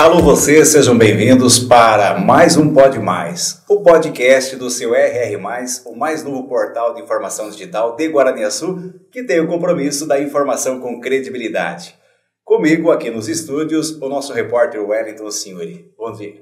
Alô vocês, sejam bem-vindos para mais um Pod Mais, o podcast do seu RR+, o mais novo portal de informação digital de Guaraniaçu, que tem o compromisso da informação com credibilidade. Comigo aqui nos estúdios, o nosso repórter Wellington Senhori. Bom dia.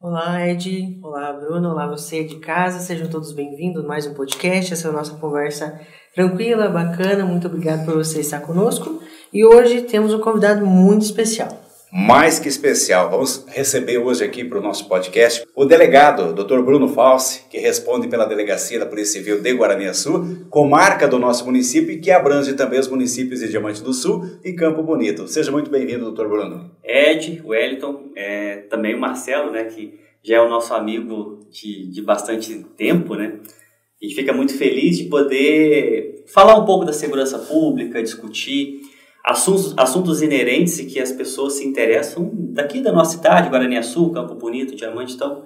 Olá, Ed. Olá, Bruno. Olá, você de casa. Sejam todos bem-vindos a mais um podcast. Essa é a nossa conversa tranquila, bacana. Muito obrigado por você estar conosco. E hoje temos um convidado muito especial mais que especial. Vamos receber hoje aqui para o nosso podcast o delegado, Dr. Bruno Falsi, que responde pela Delegacia da Polícia Civil de Guaraniaçu, comarca do nosso município e que abrange também os municípios de Diamante do Sul e Campo Bonito. Seja muito bem-vindo, Dr. Bruno. Ed, Wellington, é, também o Marcelo, né, que já é o nosso amigo de, de bastante tempo, né? A gente fica muito feliz de poder falar um pouco da segurança pública, discutir assuntos, assuntos inerentes e que as pessoas se interessam daqui da nossa cidade, Guaraniaçu, Campo Bonito, Diamante. Então,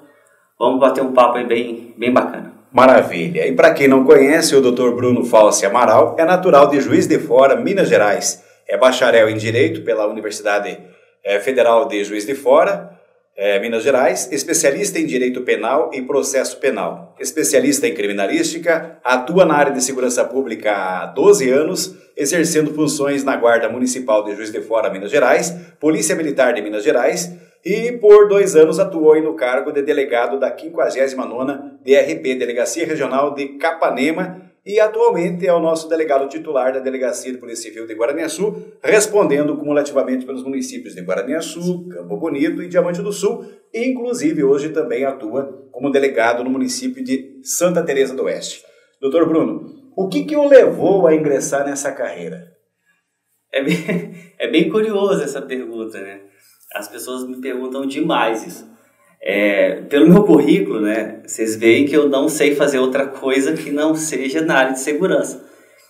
vamos bater um papo aí bem, bem bacana. Maravilha. E para quem não conhece, o Dr. Bruno Falsi Amaral é natural de Juiz de Fora, Minas Gerais. É bacharel em Direito pela Universidade eh, Federal de Juiz de Fora, é, Minas Gerais, especialista em direito penal e processo penal, especialista em criminalística, atua na área de segurança pública há 12 anos, exercendo funções na Guarda Municipal de Juiz de Fora, Minas Gerais, Polícia Militar de Minas Gerais e por dois anos atuou no cargo de delegado da 59ª DRP, Delegacia Regional de Capanema, e atualmente é o nosso delegado titular da Delegacia de Polícia Civil de Guaraniaçu, respondendo cumulativamente pelos municípios de Guaraniaçu, Campo Bonito e Diamante do Sul, e inclusive hoje também atua como delegado no município de Santa Teresa do Oeste. Doutor Bruno, o que, que o levou a ingressar nessa carreira? É bem, é bem curioso essa pergunta, né? As pessoas me perguntam demais isso. É, pelo meu currículo, né, vocês veem que eu não sei fazer outra coisa que não seja na área de segurança.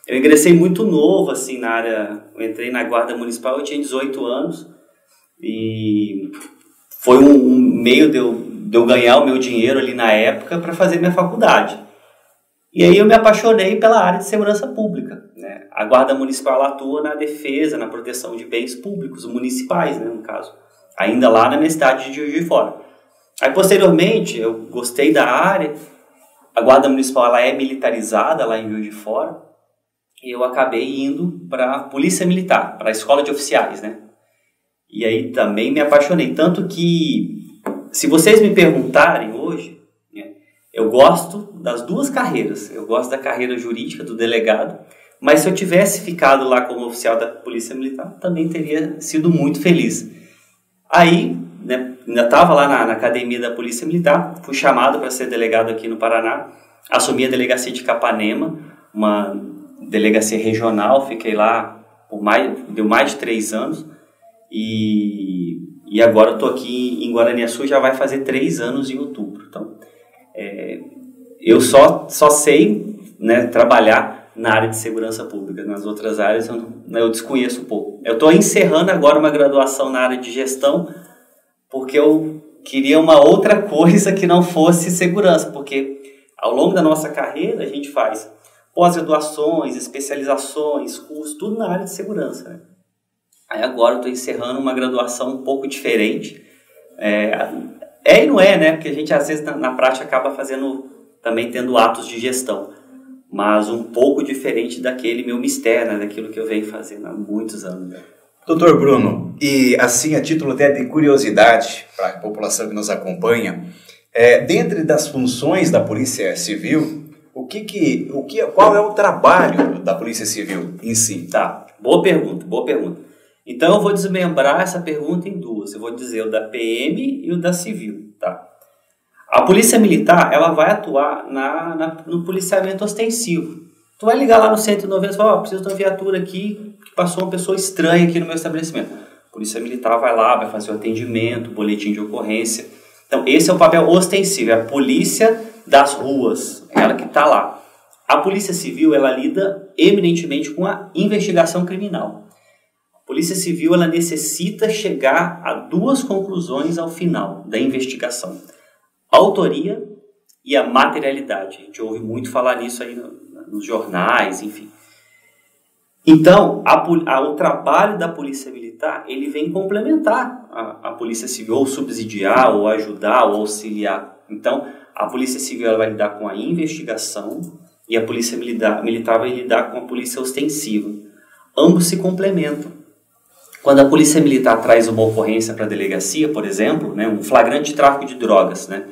Eu ingressei muito novo, assim, na área. Eu entrei na Guarda Municipal, eu tinha 18 anos e foi um, um meio de eu, de eu ganhar o meu dinheiro ali na época para fazer minha faculdade. E aí eu me apaixonei pela área de segurança pública. Né? A Guarda Municipal atua na defesa, na proteção de bens públicos, municipais, né, no caso. Ainda lá na minha cidade de Juiz de Fora. Aí, posteriormente, eu gostei da área, a Guarda Municipal ela é militarizada lá em Rio de Fora, e eu acabei indo para a Polícia Militar, para a Escola de Oficiais, né? E aí também me apaixonei, tanto que, se vocês me perguntarem hoje, né, eu gosto das duas carreiras, eu gosto da carreira jurídica do delegado, mas se eu tivesse ficado lá como oficial da Polícia Militar, também teria sido muito feliz. Aí, né, ainda estava lá na, na, academia da Polícia Militar, fui chamado para ser delegado aqui no Paraná, assumi a delegacia de Capanema, uma delegacia regional, fiquei lá por mais, deu mais de três anos, e, e agora estou aqui em Guaraniaçu, já vai fazer três anos em outubro. Então, é, eu só, só sei né, trabalhar na área de segurança pública. Nas outras áreas eu, eu desconheço um pouco. Eu estou encerrando agora uma graduação na área de gestão, porque eu queria uma outra coisa que não fosse segurança, porque ao longo da nossa carreira a gente faz pós-graduações, especializações, cursos, tudo na área de segurança. Né? Aí agora eu estou encerrando uma graduação um pouco diferente. É, é e não é, né? Porque a gente às vezes na, na prática acaba fazendo, também tendo atos de gestão, mas um pouco diferente daquele meu mistério, né? daquilo que eu venho fazendo há muitos anos. Doutor Bruno, e assim a título até de curiosidade para a população que nos acompanha, é, dentre das funções da Polícia Civil, o que que, o que, qual é o trabalho da Polícia Civil em si? Tá, boa pergunta, boa pergunta. Então eu vou desmembrar essa pergunta em duas. Eu vou dizer o da PM e o da Civil, tá? A Polícia Militar, ela vai atuar na, na no policiamento ostensivo. Tu vai ligar lá no 190 e falar, ó, oh, preciso de uma viatura aqui passou uma pessoa estranha aqui no meu estabelecimento. A polícia militar vai lá, vai fazer o atendimento, boletim de ocorrência. Então, esse é o papel ostensivo, é a polícia das ruas, é ela que está lá. A polícia civil, ela lida eminentemente com a investigação criminal. A polícia civil, ela necessita chegar a duas conclusões ao final da investigação. A autoria e a materialidade. A gente ouve muito falar nisso aí nos jornais, enfim. Então, a, a, o trabalho da polícia militar, ele vem complementar a, a polícia civil, ou subsidiar, ou ajudar, ou auxiliar. Então, a polícia civil vai lidar com a investigação e a polícia militar, militar vai lidar com a polícia ostensiva. Ambos se complementam. Quando a polícia militar traz uma ocorrência para a delegacia, por exemplo, né, um flagrante de tráfico de drogas, né,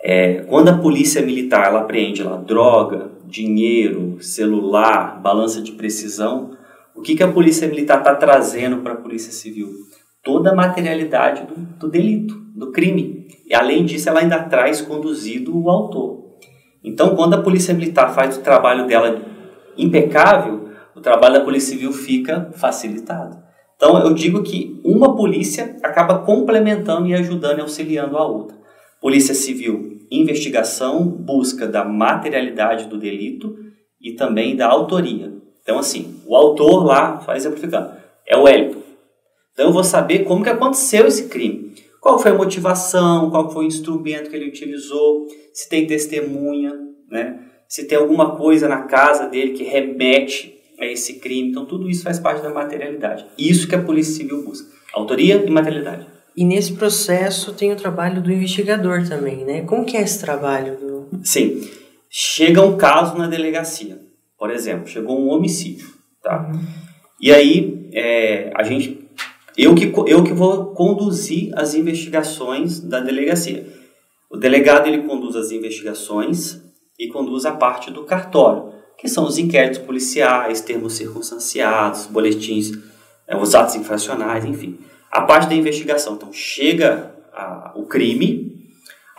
é, quando a polícia militar ela apreende lá droga, dinheiro, celular, balança de precisão, o que, que a polícia militar está trazendo para a polícia civil? Toda a materialidade do, do, delito, do crime. E além disso, ela ainda traz conduzido o autor. Então, quando a polícia militar faz o trabalho dela impecável, o trabalho da polícia civil fica facilitado. Então, eu digo que uma polícia acaba complementando e ajudando e auxiliando a outra. Polícia Civil, investigação, busca da materialidade do delito e também da autoria. Então, assim, o autor lá, só exemplificando, é o Wellington. Então, eu vou saber como que aconteceu esse crime. Qual foi a motivação, qual foi o instrumento que ele utilizou, se tem testemunha, né? se tem alguma coisa na casa dele que remete a esse crime. Então, tudo isso faz parte da materialidade. Isso que a Polícia Civil busca. Autoria e materialidade. E nesse processo tem o trabalho do investigador também, né? Como que é esse trabalho? Do... Sim. Chega um caso na delegacia, por exemplo, chegou um homicídio, tá? E aí, é, a gente, eu que, eu que vou conduzir as investigações da delegacia. O delegado, ele conduz as investigações e conduz a parte do cartório, que são os inquéritos policiais, termos circunstanciados, boletins, é, os atos infracionais, enfim a parte da investigação. Então, chega a, o crime,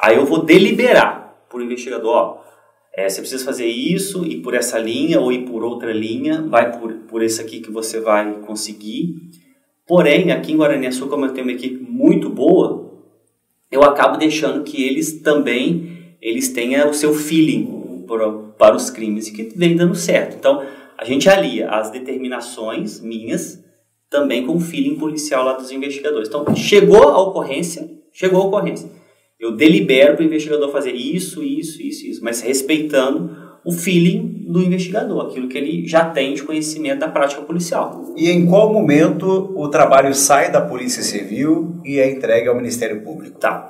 aí eu vou deliberar para o investigador, ó, é, você precisa fazer isso, ir por essa linha ou ir por outra linha, vai por, por esse aqui que você vai conseguir. Porém, aqui em Guaraniaçu, como eu tenho uma equipe muito boa, eu acabo deixando que eles também eles tenham o seu feeling para, para os crimes e que vem dando certo. Então, a gente alia as determinações minhas também com o feeling policial lá dos investigadores. Então, chegou a ocorrência, chegou a ocorrência. Eu delibero para o investigador fazer isso, isso, isso, isso, mas respeitando o feeling do investigador, aquilo que ele já tem de conhecimento da prática policial. E em qual momento o trabalho sai da Polícia Civil e é entregue ao Ministério Público? Tá.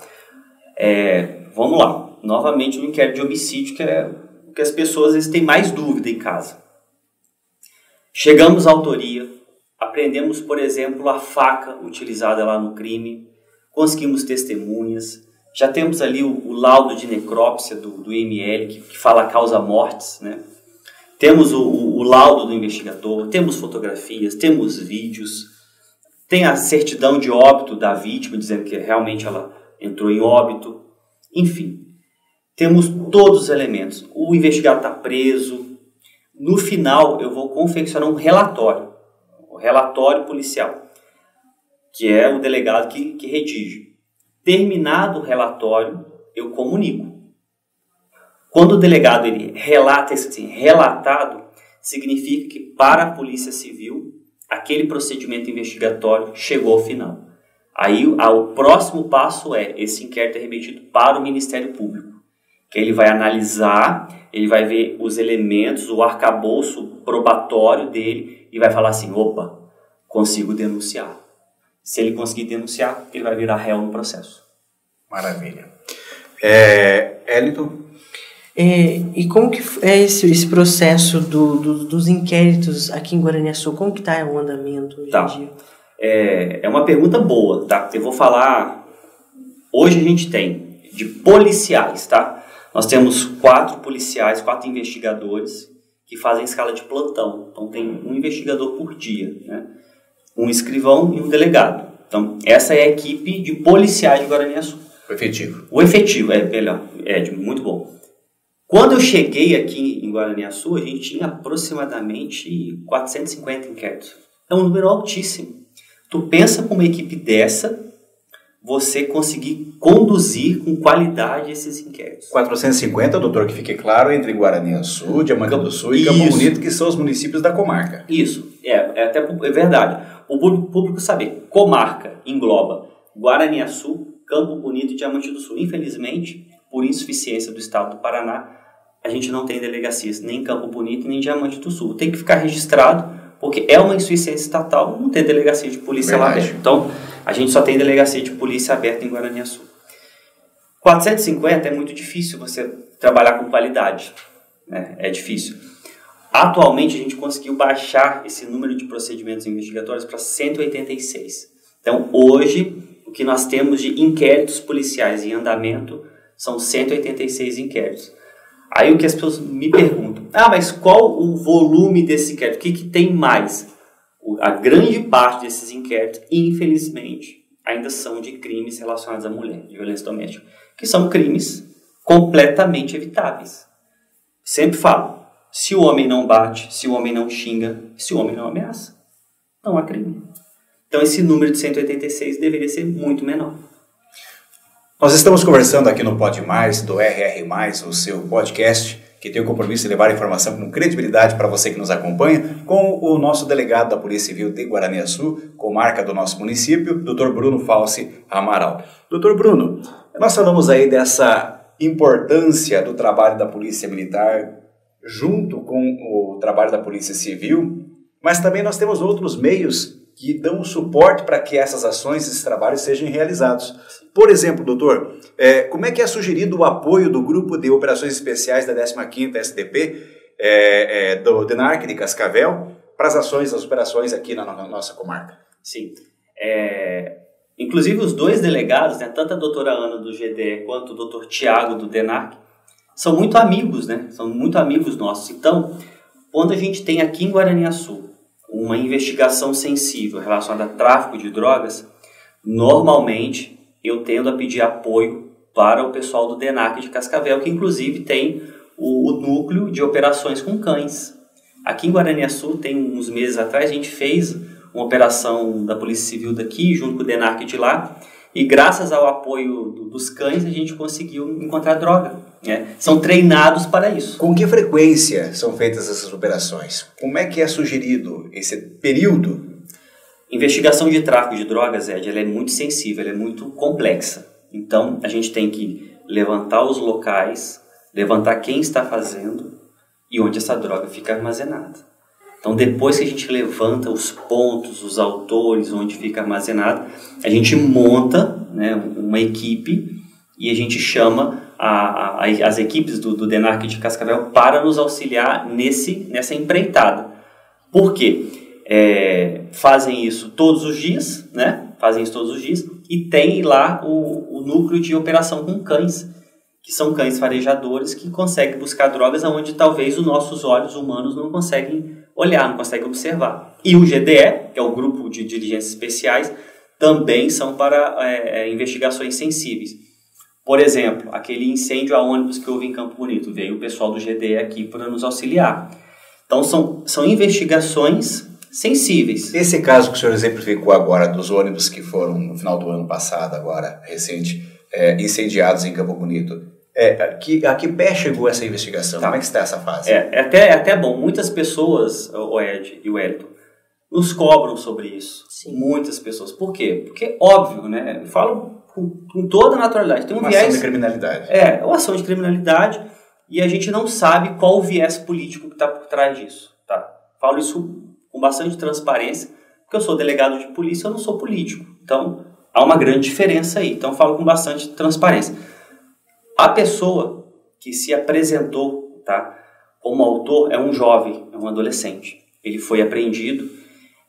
É, vamos lá. Novamente o inquérito de homicídio, que é o que as pessoas às vezes têm mais dúvida em casa. Chegamos à autoria, Aprendemos, por exemplo, a faca utilizada lá no crime, conseguimos testemunhas, já temos ali o, o laudo de necrópsia do, do IML, que, que fala causa-mortes, né? Temos o, o, o laudo do investigador, temos fotografias, temos vídeos, tem a certidão de óbito da vítima, dizendo que realmente ela entrou em óbito, enfim. Temos todos os elementos. O investigado está preso. No final, eu vou confeccionar um relatório relatório policial, que é o delegado que, que redige. Terminado o relatório, eu comunico. Quando o delegado ele relata isso assim, relatado, significa que para a Polícia Civil aquele procedimento investigatório chegou ao final. Aí o próximo passo é esse inquérito é remetido para o Ministério Público, que ele vai analisar, ele vai ver os elementos, o arcabouço probatório dele e vai falar assim: opa, consigo denunciar. Se ele conseguir denunciar, ele vai virar réu no processo. Maravilha. É, Elito? É, e como que é esse, esse processo do, do, dos inquéritos aqui em Guaraniaçu? Como que está o andamento hoje tá. em dia? É, é uma pergunta boa, tá? Eu vou falar... Hoje a gente tem de policiais, tá? Nós temos quatro policiais, quatro investigadores que fazem escala de plantão. Então tem um investigador por dia, né? um escrivão e um delegado. Então essa é a equipe de policiais de Guaraniaçu. O efetivo. O efetivo, é melhor, é muito bom. Quando eu cheguei aqui em Guaraniaçu, a gente tinha aproximadamente 450 inquéritos. É um número altíssimo. Tu pensa com uma equipe dessa, você conseguir conduzir com qualidade esses inquéritos. 450, doutor, que fique claro, entre Guaraniaçu, Diamante Campo, do Sul e Campo Bonito, que são os municípios da comarca. Isso, é, é até é verdade. O público, saber, comarca engloba Guaraniaçu, Campo Bonito e Diamante do Sul. Infelizmente, por insuficiência do estado do Paraná, a gente não tem delegacias nem em Campo Bonito nem em Diamante do Sul. Tem que ficar registrado porque é uma insuficiência estatal não ter delegacia de polícia Verdade. lá dentro. Então, a gente só tem delegacia de polícia aberta em Guaraniaçu. 450 é muito difícil você trabalhar com qualidade, né? é difícil. Atualmente, a gente conseguiu baixar esse número de procedimentos investigatórios para 186. Então, hoje, o que nós temos de inquéritos policiais em andamento são 186 inquéritos. Aí o que as pessoas me perguntam, ah, mas qual o volume desse inquérito? O que, que tem mais? A grande parte desses inquéritos, infelizmente, ainda são de crimes relacionados à mulher, de violência doméstica, que são crimes completamente evitáveis. Sempre falo, se o homem não bate, se o homem não xinga, se o homem não ameaça, não há crime. Então esse número de 186 deveria ser muito menor. Nós estamos conversando aqui no Pod Mais, do RR, o seu podcast, que tem o compromisso de levar a informação com credibilidade para você que nos acompanha, com o nosso delegado da Polícia Civil de Guaraniaçu, comarca do nosso município, Dr. Bruno Falsi Amaral. Dr. Bruno, nós falamos aí dessa importância do trabalho da Polícia Militar junto com o trabalho da Polícia Civil, mas também nós temos outros meios que dão suporte para que essas ações, esses trabalhos sejam realizados. Por exemplo, doutor, é, como é que é sugerido o apoio do Grupo de Operações Especiais da 15ª SDP, é, é, do DENARC de Cascavel, para as ações, as operações aqui na, na nossa comarca? Sim. É, inclusive os dois delegados, né, tanto a doutora Ana do GDE quanto o doutor Tiago do DENARC, são muito amigos, né? São muito amigos nossos. Então, quando a gente tem aqui em Guaraniaçu uma investigação sensível relacionada a tráfico de drogas, normalmente eu tendo a pedir apoio para o pessoal do DENAC de Cascavel, que inclusive tem o, o núcleo de operações com cães. Aqui em Guaraniaçu, tem uns meses atrás, a gente fez uma operação da Polícia Civil daqui, junto com o DENAC de lá, e graças ao apoio do, dos cães, a gente conseguiu encontrar droga. Né? São treinados para isso. Com que frequência são feitas essas operações? Como é que é sugerido esse período? Investigação de tráfico de drogas, Ed, ela é muito sensível, ela é muito complexa. Então, a gente tem que levantar os locais, levantar quem está fazendo e onde essa droga fica armazenada. Então, depois que a gente levanta os pontos, os autores, onde fica armazenado, a gente monta né, uma equipe e a gente chama a, a, as equipes do, do DENARC de Cascavel para nos auxiliar nesse, nessa empreitada. Por quê? É, fazem isso todos os dias, né? Fazem isso todos os dias e tem lá o, o núcleo de operação com cães, que são cães farejadores que conseguem buscar drogas aonde talvez os nossos olhos humanos não conseguem olhar, não consegue observar. E o GDE, que é o grupo de diligências especiais, também são para é, é, investigações sensíveis. Por exemplo, aquele incêndio a ônibus que houve em Campo Bonito, veio o pessoal do GDE aqui para nos auxiliar. Então, são, são investigações sensíveis. Esse caso que o senhor exemplificou agora dos ônibus que foram no final do ano passado, agora recente, é, incendiados em Campo Bonito, é, a, que, a que pé chegou essa investigação? Tá. Como é que está essa fase? É, é, até, é até bom. Muitas pessoas, o Ed e o Elton, nos cobram sobre isso. Sim. Muitas pessoas. Por quê? Porque, óbvio, né? Eu falo com, com toda naturalidade. Tem um uma viés, ação de criminalidade. É, uma ação de criminalidade e a gente não sabe qual o viés político que está por trás disso. Tá? Falo isso com bastante transparência, porque eu sou delegado de polícia, eu não sou político. Então, há uma grande diferença aí. Então, falo com bastante transparência. A pessoa que se apresentou tá, como autor é um jovem, é um adolescente. Ele foi apreendido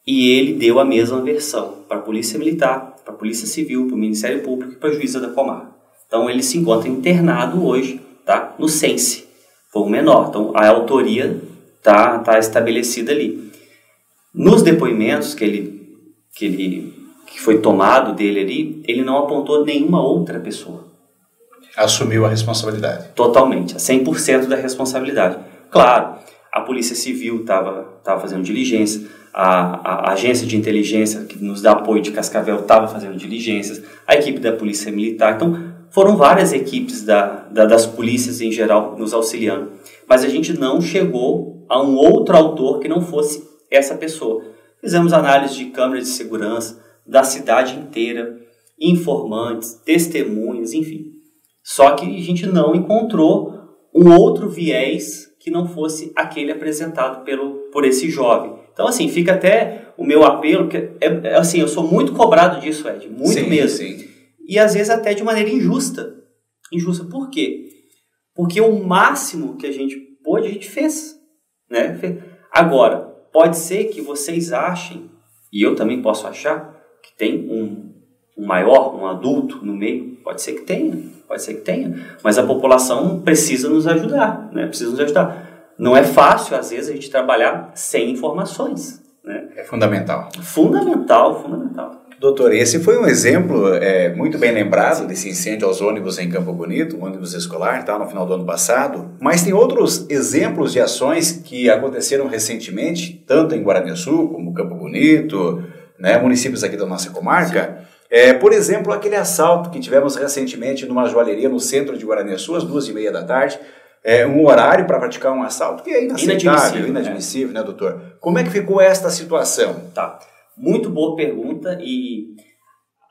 e ele deu a mesma versão para a Polícia Militar, para a Polícia Civil, para o Ministério Público e para a Juíza da Comar. Então ele se encontra internado hoje tá, no Sense. Foi um menor. Então a autoria está tá estabelecida ali. Nos depoimentos que ele, que ele que foi tomado dele ali, ele não apontou nenhuma outra pessoa assumiu a responsabilidade. Totalmente, 100% da responsabilidade. Claro, a Polícia Civil estava tava fazendo diligência, a, a, agência de inteligência que nos dá apoio de Cascavel estava fazendo diligências, a equipe da Polícia Militar. Então, foram várias equipes da, da, das polícias em geral nos auxiliando. Mas a gente não chegou a um outro autor que não fosse essa pessoa. Fizemos análise de câmeras de segurança da cidade inteira, informantes, testemunhas, enfim. Só que a gente não encontrou um outro viés que não fosse aquele apresentado pelo, por esse jovem. Então, assim, fica até o meu apelo, que é, é assim, eu sou muito cobrado disso, Ed, muito sim, mesmo. Sim. E às vezes até de maneira injusta. Injusta por quê? Porque o máximo que a gente pôde, a gente fez. Né? Agora, pode ser que vocês achem, e eu também posso achar, que tem um, um maior, um adulto no meio. Pode ser que tenha, pode ser que tenha. Mas a população precisa nos ajudar, né? Precisa nos ajudar. Não é fácil, às vezes, a gente trabalhar sem informações. Né? É fundamental. Fundamental, fundamental. Doutor, esse foi um exemplo é, muito bem lembrado desse incêndio aos ônibus em Campo Bonito, um ônibus escolar, tá, no final do ano passado. Mas tem outros exemplos de ações que aconteceram recentemente, tanto em Guaraniaçu como Campo Bonito, né, municípios aqui da nossa comarca. É, por exemplo, aquele assalto que tivemos recentemente numa joalheria no centro de Guaraniaçu, às duas e meia da tarde. É um horário para praticar um assalto que é inaceitável, inadmissível, inadmissível né? né, doutor? Como é que ficou esta situação? Tá. Muito boa pergunta e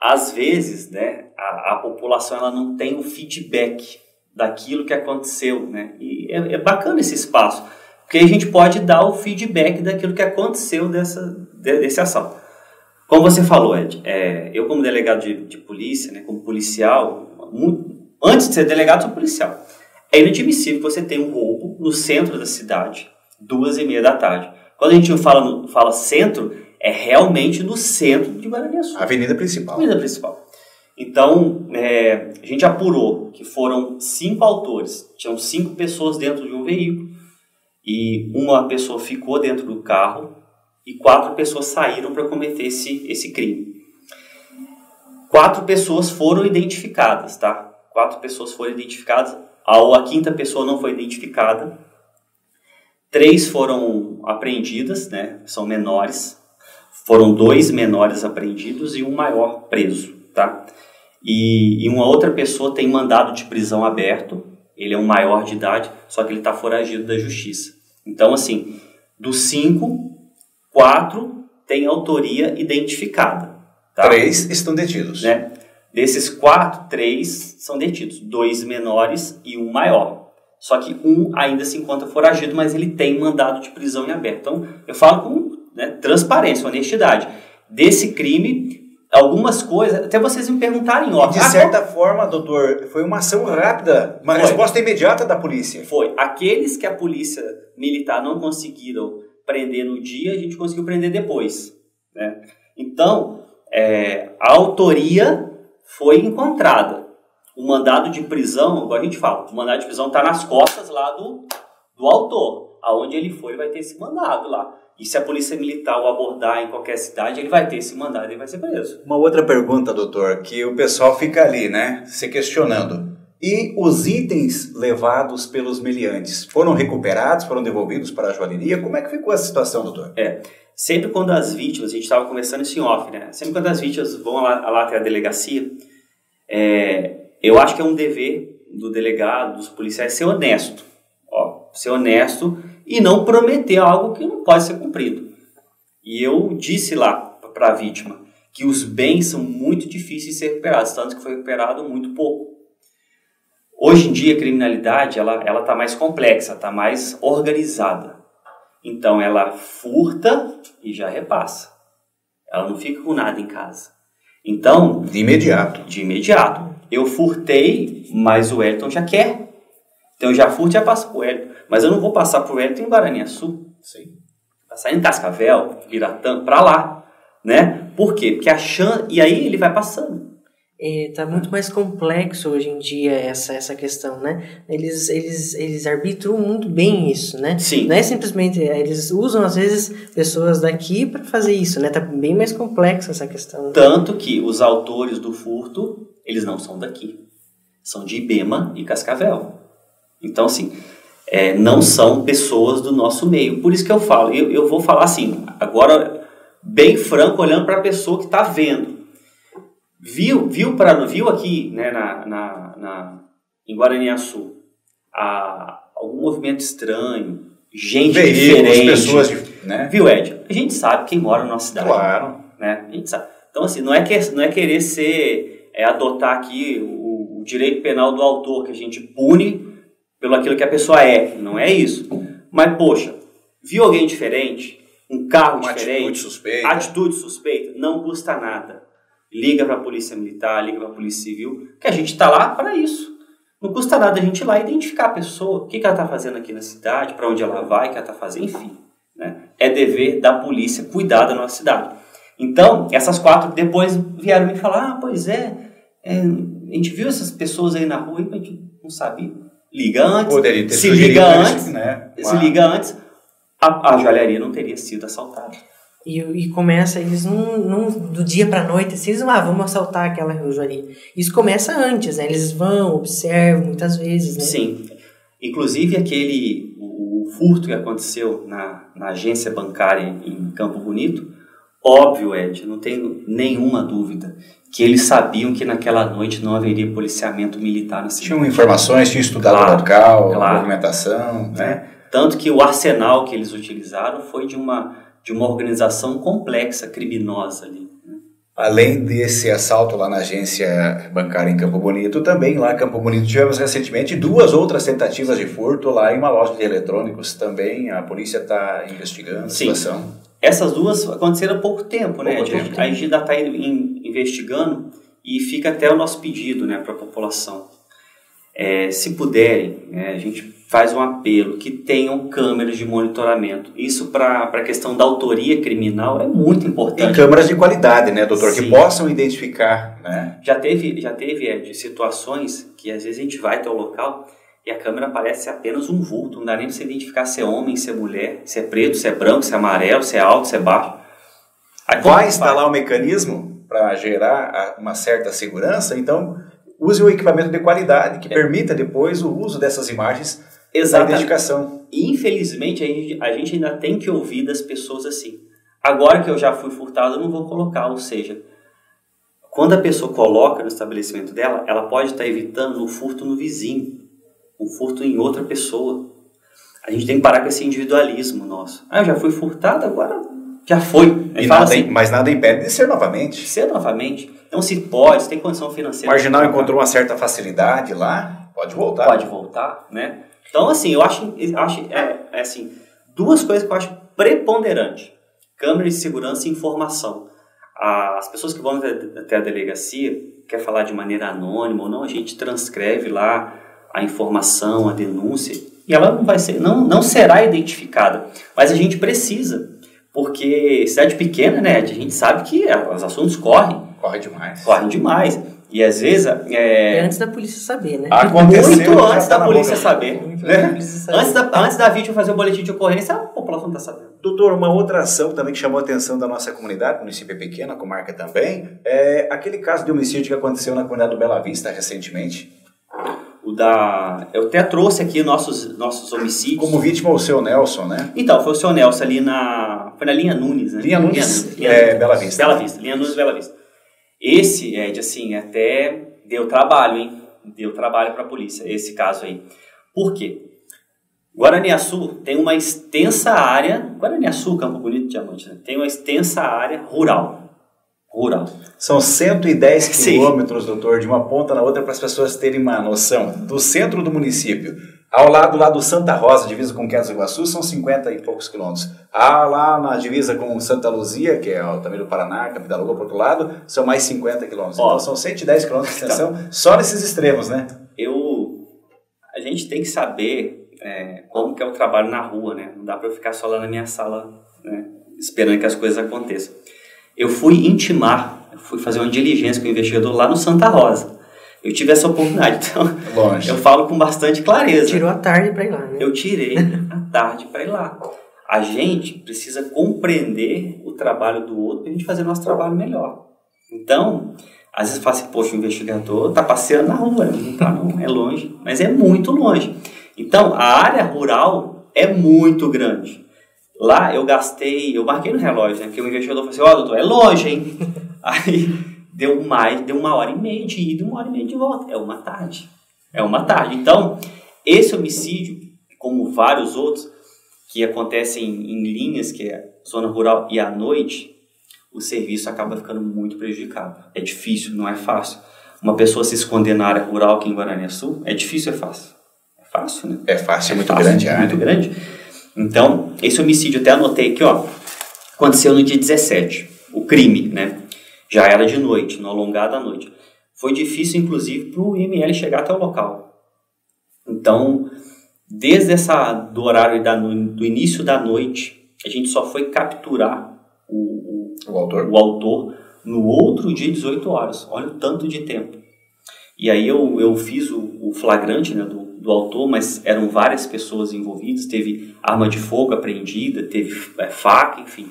às vezes, né, a, a população ela não tem o feedback daquilo que aconteceu, né? E é, é, bacana esse espaço, porque a gente pode dar o feedback daquilo que aconteceu dessa, desse assalto. Como você falou, Ed, é, eu como delegado de, de polícia, né, como policial, muito, antes de ser delegado, sou policial. É inadmissível que você tenha um roubo no centro da cidade, duas e meia da tarde. Quando a gente fala, fala centro, é realmente no centro de Guaraniaçu. Avenida principal. Avenida principal. Então, é, a gente apurou que foram cinco autores, tinham cinco pessoas dentro de um veículo, e uma pessoa ficou dentro do carro e quatro pessoas saíram para cometer esse, esse crime. Quatro pessoas foram identificadas, tá? Quatro pessoas foram identificadas, a, quinta pessoa não foi identificada. Três foram apreendidas, né? São menores, foram dois menores apreendidos e um maior preso, tá? E, e uma outra pessoa tem mandado de prisão aberto, ele é um maior de idade, só que ele está foragido da justiça. Então, assim, dos cinco, quatro têm autoria identificada. Tá? Três estão detidos. Né? Desses quatro, três são detidos, dois menores e um maior. Só que um ainda se encontra foragido, mas ele tem mandado de prisão em aberto. Então, eu falo com né, transparência, honestidade. Desse crime, algumas coisas, até vocês me perguntarem, ó. De certa ah, forma, doutor, foi uma ação rápida, uma foi. resposta imediata da polícia. Foi. Aqueles que a polícia militar não conseguiram prender no dia, a gente conseguiu prender depois. Né? Então, é, a autoria foi encontrada. O mandado de prisão, agora a gente fala, o mandado de prisão está nas costas lá do, do autor. Aonde ele foi, vai ter esse mandado lá. E se a polícia militar o abordar em qualquer cidade, ele vai ter esse mandado, ele vai ser preso. Uma outra pergunta, doutor, que o pessoal fica ali, né, se questionando. E os itens levados pelos meliantes foram recuperados, foram devolvidos para a joalheria? Como é que ficou essa situação, doutor? É, sempre quando as vítimas, a gente estava conversando isso em off, né? Sempre quando as vítimas vão lá, lá até a delegacia, é, eu acho que é um dever do delegado, dos policiais, ser honesto. Ó, ser honesto e não prometer algo que não pode ser cumprido. E eu disse lá para a vítima que os bens são muito difíceis de ser recuperados, tanto que foi recuperado muito pouco. Hoje em dia a criminalidade ela está mais complexa, está mais organizada. Então ela furta e já repassa. Ela não fica com nada em casa. Então de imediato. De imediato. Eu furtei, mas o Elton já quer. Então eu já furto e já passo para o Elton. Mas eu não vou passar por Wellington em Guaraniaçu. Sim. Passar em Cascavel, Piratã, para lá, né? Por quê? Porque a chance... E aí ele vai passando. É, tá muito mais complexo hoje em dia essa, essa questão, né? Eles, eles, eles arbitram muito bem isso, né? Sim. Não é simplesmente... É, eles usam, às vezes, pessoas daqui para fazer isso, né? Tá bem mais complexa essa questão. Tanto que os autores do furto, eles não são daqui. São de Ibema e Cascavel. Então, assim, é, não são pessoas do nosso meio. Por isso que eu falo, eu, eu vou falar assim, agora bem franco, olhando para a pessoa que está vendo. Viu, viu, para, viu aqui né, na, na, na, em Guaraniaçu a, algum movimento estranho, gente Veículos, diferente. pessoas, né? Viu, Ed? A gente sabe quem mora na nossa cidade. Claro. Né? A gente sabe. Então, assim, não é, que, não é querer ser, é adotar aqui o, o direito penal do autor, que a gente pune pelo aquilo que a pessoa é, não é isso. Mas, poxa, viu alguém diferente? um carro Uma diferente, atitude suspeita. atitude suspeita, não custa nada. Liga para a polícia militar, liga para a polícia civil, que a gente está lá para isso. Não custa nada a gente ir lá identificar a pessoa, o que, que ela está fazendo aqui na cidade, para onde ela vai, o que ela está fazendo, enfim. Né? É dever da polícia cuidar da nossa cidade. Então, essas quatro depois vieram me falar: ah, pois é, é, a gente viu essas pessoas aí na rua e a gente não sabia. Liga antes, Poderia ter se liga antes, né? se liga antes, a, a joalharia não teria sido assaltada. E, e começa, eles não, não do dia pra noite, assim, eles vão, ah, vamos assaltar aquela joalharia. Isso começa antes, né? Eles vão, observam muitas vezes, né? Sim. Inclusive aquele o, o furto que aconteceu na, na agência bancária em Campo Bonito, óbvio, Ed, não tenho nenhuma dúvida que eles sabiam que naquela noite não haveria policiamento militar na cidade. Tinham informações, tinham estudado Claro, o local, claro. movimentação, né? né? Tanto que o arsenal que eles utilizaram foi de uma, de uma organização complexa, criminosa ali. né? Além desse assalto lá na agência bancária em Campo Bonito, também lá em Campo Bonito tivemos recentemente duas outras tentativas de furto lá em uma loja de eletrônicos. Também a polícia está investigando a Sim. situação. Essas duas aconteceram há pouco tempo, né? Pouco A gente- tempo. A gente ainda está investigando e fica até o nosso pedido né, para a população. É, se puderem, né, a gente faz um apelo que tenham câmeras de monitoramento. Isso para a questão da autoria criminal é muito E importante. câmeras de qualidade, né, doutor? Que Sim. possam identificar, né? Já teve, já teve Ed, situações que às vezes a gente vai até o local e a câmera parece apenas um vulto, não dá nem para você identificar se é homem, se é mulher, se é preto, se é branco, se é amarelo, se é alto, se é baixo. Aí, Vai que instalar um mecanismo para gerar uma certa segurança, então use o equipamento de qualidade que permita depois o uso dessas imagens Exatamente. identificação. Infelizmente, a gente, a gente ainda tem que ouvir das pessoas assim. Agora que eu já fui furtado, eu não vou colocar. Ou seja, quando a pessoa coloca no estabelecimento dela, ela pode estar evitando o furto no vizinho, o furto em outra pessoa. A gente tem que parar com esse individualismo nosso. Ah, eu já fui furtado, agora já foi. E nada, assim, mas nada impede de ser novamente. ser novamente. Então, se pode, se tem condição O financeira. marginal encontrou uma certa facilidade lá, pode voltar. pode voltar, né? Então, assim, eu acho, acho é, é assim, duas coisas que eu acho preponderante. Câmera de segurança e informação. As pessoas que vão até, a delegacia, quer falar de maneira anônima ou não, a gente transcreve lá a informação, a denúncia, e ela não vai ser, não, não será identificada. Mas a gente precisa, porque cidade pequena, né, a gente sabe que os assuntos correm, Corre demais. correm demais. E às vezes é, É antes da polícia saber, né? Aconteceu, muito já antes tá da polícia boca. saber. Muito né? antes da polícia saber. Antes da, antes da vítima fazer o boletim de ocorrência, a população está sabendo. Doutor, uma outra ação também que chamou a atenção da nossa comunidade, o município é pequeno, a comarca também, é aquele caso de homicídio que aconteceu na comunidade do Bela Vista recentemente. O da, eu até trouxe aqui nossos, nossos homicídios. Como vítima o seu Nelson, né? Então, foi o seu Nelson ali na. Foi na linha Nunes, né? Linha Nunes, Linha é, Bela Vista. Bela Vista, linha Nunes Bela Vista. Esse, Ed, assim, até deu trabalho, hein? Deu trabalho para a polícia, esse caso aí. Por quê? Guaraniaçu tem uma extensa área. Guaraniaçu, Campo Bonito Diamante, né? Tem uma extensa área rural. Rural. São 110 Sim. quilômetros, doutor, de uma ponta na outra para as pessoas terem uma noção. Do centro do município ao lado lá do Santa Rosa, divisa com Quedas do Iguaçu, são 50 e poucos quilômetros. Ah, lá na divisa com Santa Luzia, que é o também do Paraná, Capitaluga, para outro lado, são mais 50 quilômetros. Ó. Então são 110 quilômetros de extensão só nesses extremos, né? eu a gente tem que saber é, como que é o trabalho na rua, né? Não dá para eu ficar só lá na minha sala, né? Esperando que as coisas aconteçam. Eu fui intimar, eu fui fazer uma diligência com o investigador lá no Santa Rosa. Eu tive essa oportunidade, então Longe. eu falo com bastante clareza. Tirou a tarde pra ir lá, né? Eu tirei a tarde para ir lá. A gente precisa compreender o trabalho do outro para a gente fazer nosso trabalho melhor. Então, às vezes fala assim, poxa, o investigador está passeando na rua, né? não, tá, não é longe, mas é muito longe. Então, a área rural é muito grande. Lá eu gastei, eu marquei no relógio, né? Porque o investigador falou assim, ó, doutor, é longe, hein? Aí deu mais, deu uma hora e meia de ida uma hora e meia de volta. É uma tarde. É uma tarde. Então, esse homicídio, como vários outros, que acontecem em linhas, que é zona rural e à noite, o serviço acaba ficando muito prejudicado. É difícil, não é fácil. Uma pessoa se esconder na área rural aqui em Guaraniaçu, é difícil ou é fácil? É fácil, né? É fácil, é muito fácil, grande área. Muito grande. Então, esse homicídio, até anotei aqui, ó. Aconteceu no dia 17, o crime, né? Já era de noite, no alongado da noite. Foi difícil, inclusive, para o IML chegar até o local. Então, desde essa, do horário da, do início da noite, a gente só foi capturar o, o, o, autor. o autor no outro dia, 18 horas. Olha o tanto de tempo. E aí eu, eu fiz o, o flagrante né, do, do autor, mas eram várias pessoas envolvidas. Teve arma de fogo apreendida, teve é, faca, enfim.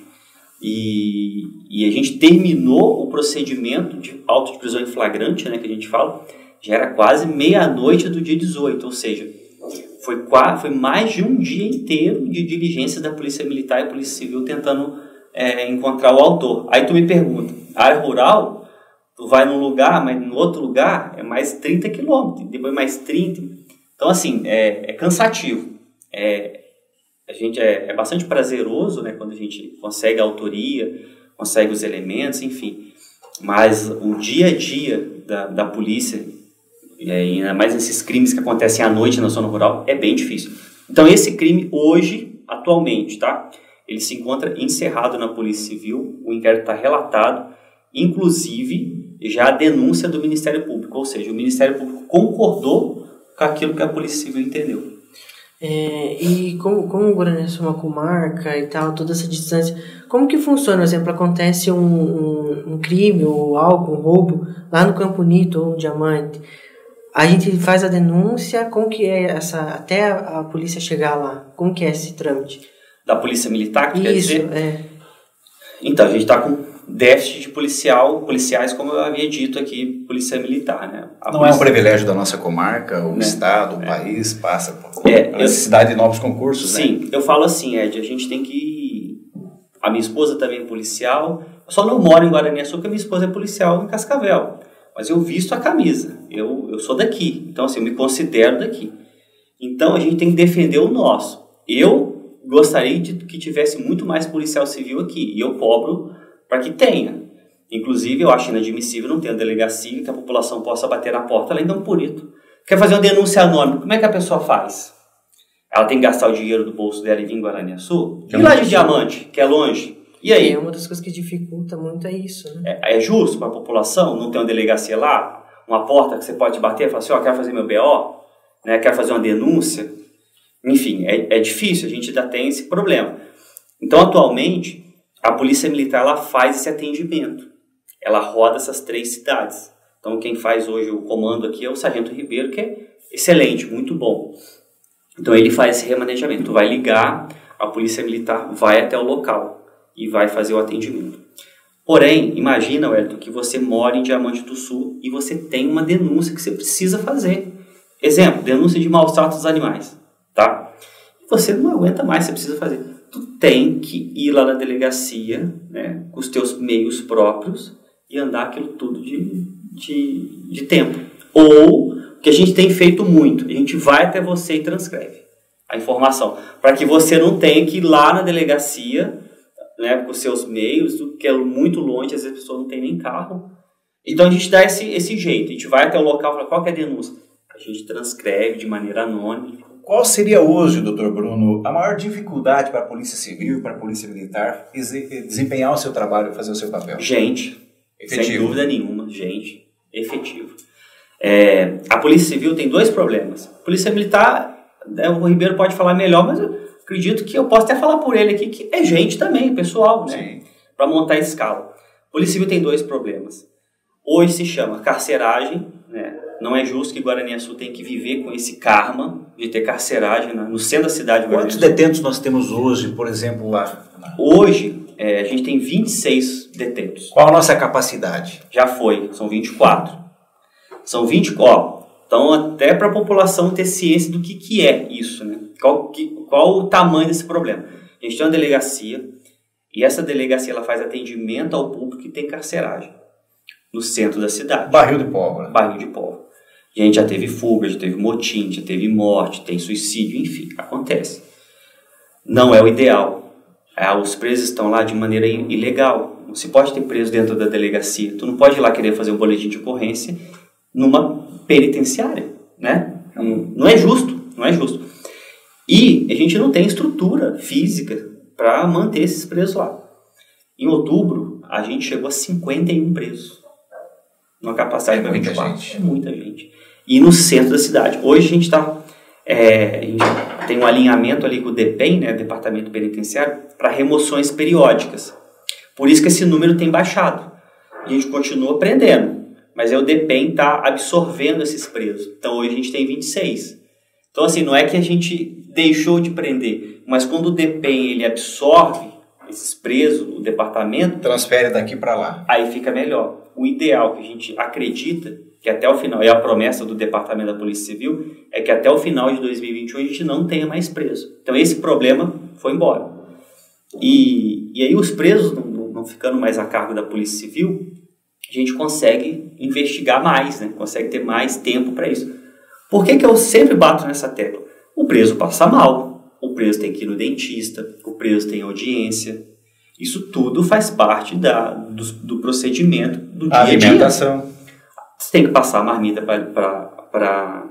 E, e, a gente terminou o procedimento de auto de prisão em flagrante, né, que a gente fala, já era quase meia-noite do dia 18, ou seja, foi, quase, foi mais de um dia inteiro de diligência da Polícia Militar e Polícia Civil tentando é, encontrar o autor. Aí tu me pergunta, área rural, tu vai num lugar, mas no outro lugar é mais 30 quilômetros, depois mais 30. Então, assim, é, é cansativo. É, a gente é, é, bastante prazeroso, né, quando a gente consegue a autoria, consegue os elementos, enfim. Mas o dia a dia da, da polícia e ainda mais esses crimes que acontecem à noite na zona rural, é bem difícil. Então, esse crime hoje, atualmente, tá? Ele se encontra encerrado na Polícia Civil, o inquérito está relatado, inclusive já a denúncia do Ministério Público, ou seja, o Ministério Público concordou com aquilo que a Polícia Civil entendeu. É, e como, como o Guarani é uma comarca e tal, toda essa distância, como que funciona? Por exemplo, acontece um, um, um crime ou algo, um roubo lá no Campo Nito ou um diamante a gente faz a denúncia, como que é essa, até a, a polícia chegar lá, como que é esse trâmite? Da polícia militar, que Isso, quer dizer? é. Então, a gente está com déficit de policial, policiais, como eu havia dito aqui, polícia militar, né? A Não polícia... é um privilégio da nossa comarca, o né? estado, o é. país passa por é, necessidade eu... de novos concursos, Sim, né? eu falo assim, Ed, a gente tem que... A minha esposa também é policial, eu só não moro em Guaraniaçu, porque minha esposa é policial em Cascavel mas eu visto a camisa, eu, eu sou daqui, então assim, eu me considero daqui. Então a gente tem que defender o nosso. Eu gostaria de que tivesse muito mais policial civil aqui, e eu cobro para que tenha. Inclusive, eu acho inadmissível não ter uma delegacia que a população possa bater na porta além de um purito. Quer fazer uma denúncia anônima, como é que a pessoa faz? Ela tem que gastar o dinheiro do bolso dela e vir em Guaraniaçu? E lá de Diamante, que é longe? E aí? É uma das coisas que dificulta muito é isso, né? É, é justo para a população não ter uma delegacia lá, uma porta que você pode bater e falar assim, ó, oh, quero fazer meu BO, né, quero fazer uma denúncia. Enfim, é, é difícil, a gente ainda tem esse problema. Então, atualmente, a Polícia Militar ela faz esse atendimento. Ela roda essas três cidades. Então, quem faz hoje o comando aqui é o Sargento Ribeiro, que é excelente, muito bom. Então, ele faz esse remanejamento. Vai ligar, a Polícia Militar vai até o local e vai fazer o atendimento. Porém, imagina, Wellington, que você mora em Diamante do Sul e você tem uma denúncia que você precisa fazer. Exemplo, denúncia de maus tratos dos animais, tá? Você não aguenta mais, você precisa fazer. Tu tem que ir lá na delegacia, né, com os teus meios próprios e andar aquilo tudo de, de, de tempo. Ou, o que a gente tem feito muito, a gente vai até você e transcreve a informação, para que você não tenha que ir lá na delegacia né, com seus meios, que é muito longe, às vezes a pessoa não tem nem carro. Então a gente dá esse, esse jeito, a gente vai até o local e fala qual é a denúncia. A gente transcreve de maneira anônima. Qual seria hoje, doutor Bruno, a maior dificuldade para a Polícia Civil e para a Polícia Militar desempenhar o seu trabalho, fazer o seu papel? Gente, efetivo. sem dúvida nenhuma, gente, efetivo. É, a Polícia Civil tem dois problemas. A Polícia Militar, né, o Ribeiro pode falar melhor, mas acredito que eu posso até falar por ele aqui que é gente também, pessoal, né? Para montar a escala. Polícia Civil tem dois problemas. Hoje se chama carceragem, né? Não é justo que Guaraniaçu tenha que viver com esse karma de ter carceragem no centro da cidade de Quantos detentos nós temos hoje, por exemplo, lá? Hoje, é, a gente tem 26 detentos. Qual a nossa capacidade? Já foi, são 24. São 20, ó, então até para a população ter ciência do que, que é isso, né? Qual, que, qual o tamanho desse problema? A gente tem uma delegacia e essa delegacia ela faz atendimento ao público que tem carceragem no centro da cidade. Barril de pólvora. Barril de pólvora. E a gente já teve fuga, já teve motim, já teve morte, tem suicídio, enfim, acontece. Não é o ideal. É, os presos estão lá de maneira ilegal. Não se pode ter preso dentro da delegacia. Tu não pode ir lá querer fazer um boletim de ocorrência numa penitenciária, né? Não, não é justo, não é justo. E a gente não tem estrutura física para manter esses presos lá. Em outubro, a gente chegou a 51 presos. Numa capacidade é de 24. Gente. É muita gente. E no centro da cidade. Hoje a gente está. É, tem um alinhamento ali com o DEPEN, né, Departamento Penitenciário, para remoções periódicas. Por isso que esse número tem baixado. E a gente continua aprendendo. Mas é o DEPEN está absorvendo esses presos. Então hoje a gente tem 26. Então assim, não é que a gente deixou de prender, mas quando o DEPEN ele absorve esses presos, o departamento... Transfere daqui para lá. Aí fica melhor. O ideal que a gente acredita, que até o final, é a promessa do Departamento da Polícia Civil, é que até o final de 2021 a gente não tenha mais preso. Então esse problema foi embora. E, e aí os presos não, não ficando mais a cargo da Polícia Civil, a gente consegue investigar mais, né? consegue ter mais tempo para isso. Por que, que eu sempre bato nessa tecla? O preso passa mal, o preso tem que ir no dentista, o preso tem audiência. Isso tudo faz parte da, do, do procedimento do dia a dia. Alimentação. Você tem que passar a marmita para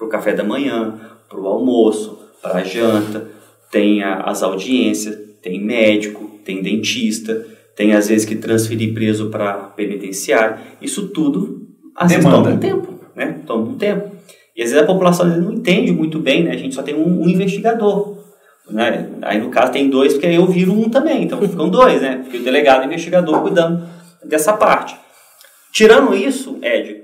o café da manhã, para o almoço, para a janta, tem a, as audiências, tem médico, tem dentista, tem às vezes que transferir preso para penitenciário. Isso tudo às vezes toma um tempo, né? Toma um tempo. E às vezes a população vezes, não entende muito bem, né? A gente só tem um, um, investigador. Né? Aí no caso tem dois, porque eu viro um também, então ficam dois, né? Porque o delegado e o investigador cuidando dessa parte. Tirando isso, Ed,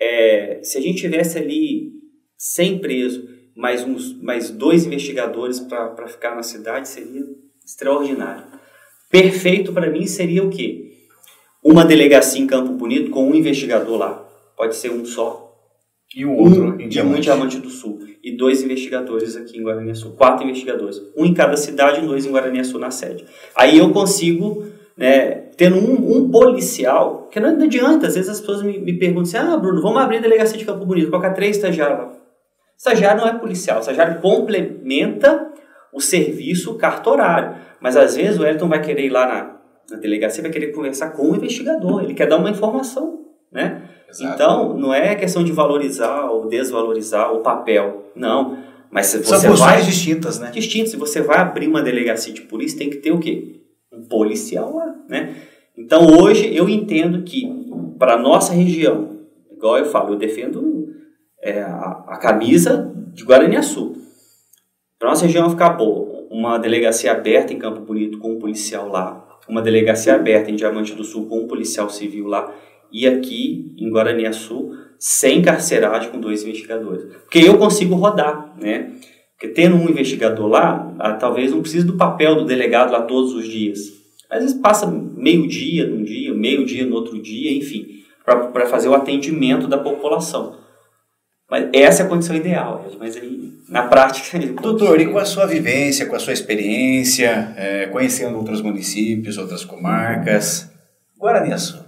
é, se a gente tivesse ali 100 presos, mais, uns, mais dois investigadores para ficar na cidade, seria extraordinário. Perfeito para mim seria o quê? Uma delegacia em Campo Bonito com um investigador lá. Pode ser um só. E o outro um, em Diamante. um Diamante do Sul. E dois investigadores aqui em Guaraniaçu. Quatro investigadores. Um em cada cidade e dois em Guaraniaçu na sede. Aí eu consigo, né, tendo um, um policial, que não adianta, às vezes as pessoas me, me perguntam assim, ah, Bruno, vamos abrir a delegacia de Campo Bonito, colocar três estagiários lá. Estagiário não é policial, estagiário complementa o serviço cartorário. Mas às vezes o Elton vai querer ir lá na, na delegacia, vai querer conversar com o investigador, ele quer dar uma informação, né? Exato. Então, não é questão de valorizar ou desvalorizar o papel, não. Mas se você São vai distintas, né? Distintas. Se você vai abrir uma delegacia de polícia, tem que ter o quê? Um policial lá, né? Então, hoje eu entendo que para nossa região, igual eu falo, eu defendo é, a, a camisa de Guaraniaçu. Para nossa região ficar boa, uma delegacia aberta em Campo Bonito com um policial lá, uma delegacia aberta em Diamante do Sul com um policial civil lá, e aqui em Guaraniaçu, sem carceragem com dois investigadores. Porque eu consigo rodar, né? Porque tendo um investigador lá, ah, talvez não precise do papel do delegado lá todos os dias. Às vezes passa meio dia num dia, meio dia no outro dia, enfim, para fazer o atendimento da população. Mas essa é a condição ideal, mas aí na prática. Doutor, e com a sua vivência, com a sua experiência, é, conhecendo outros municípios, outras comarcas, Guaraniaçu,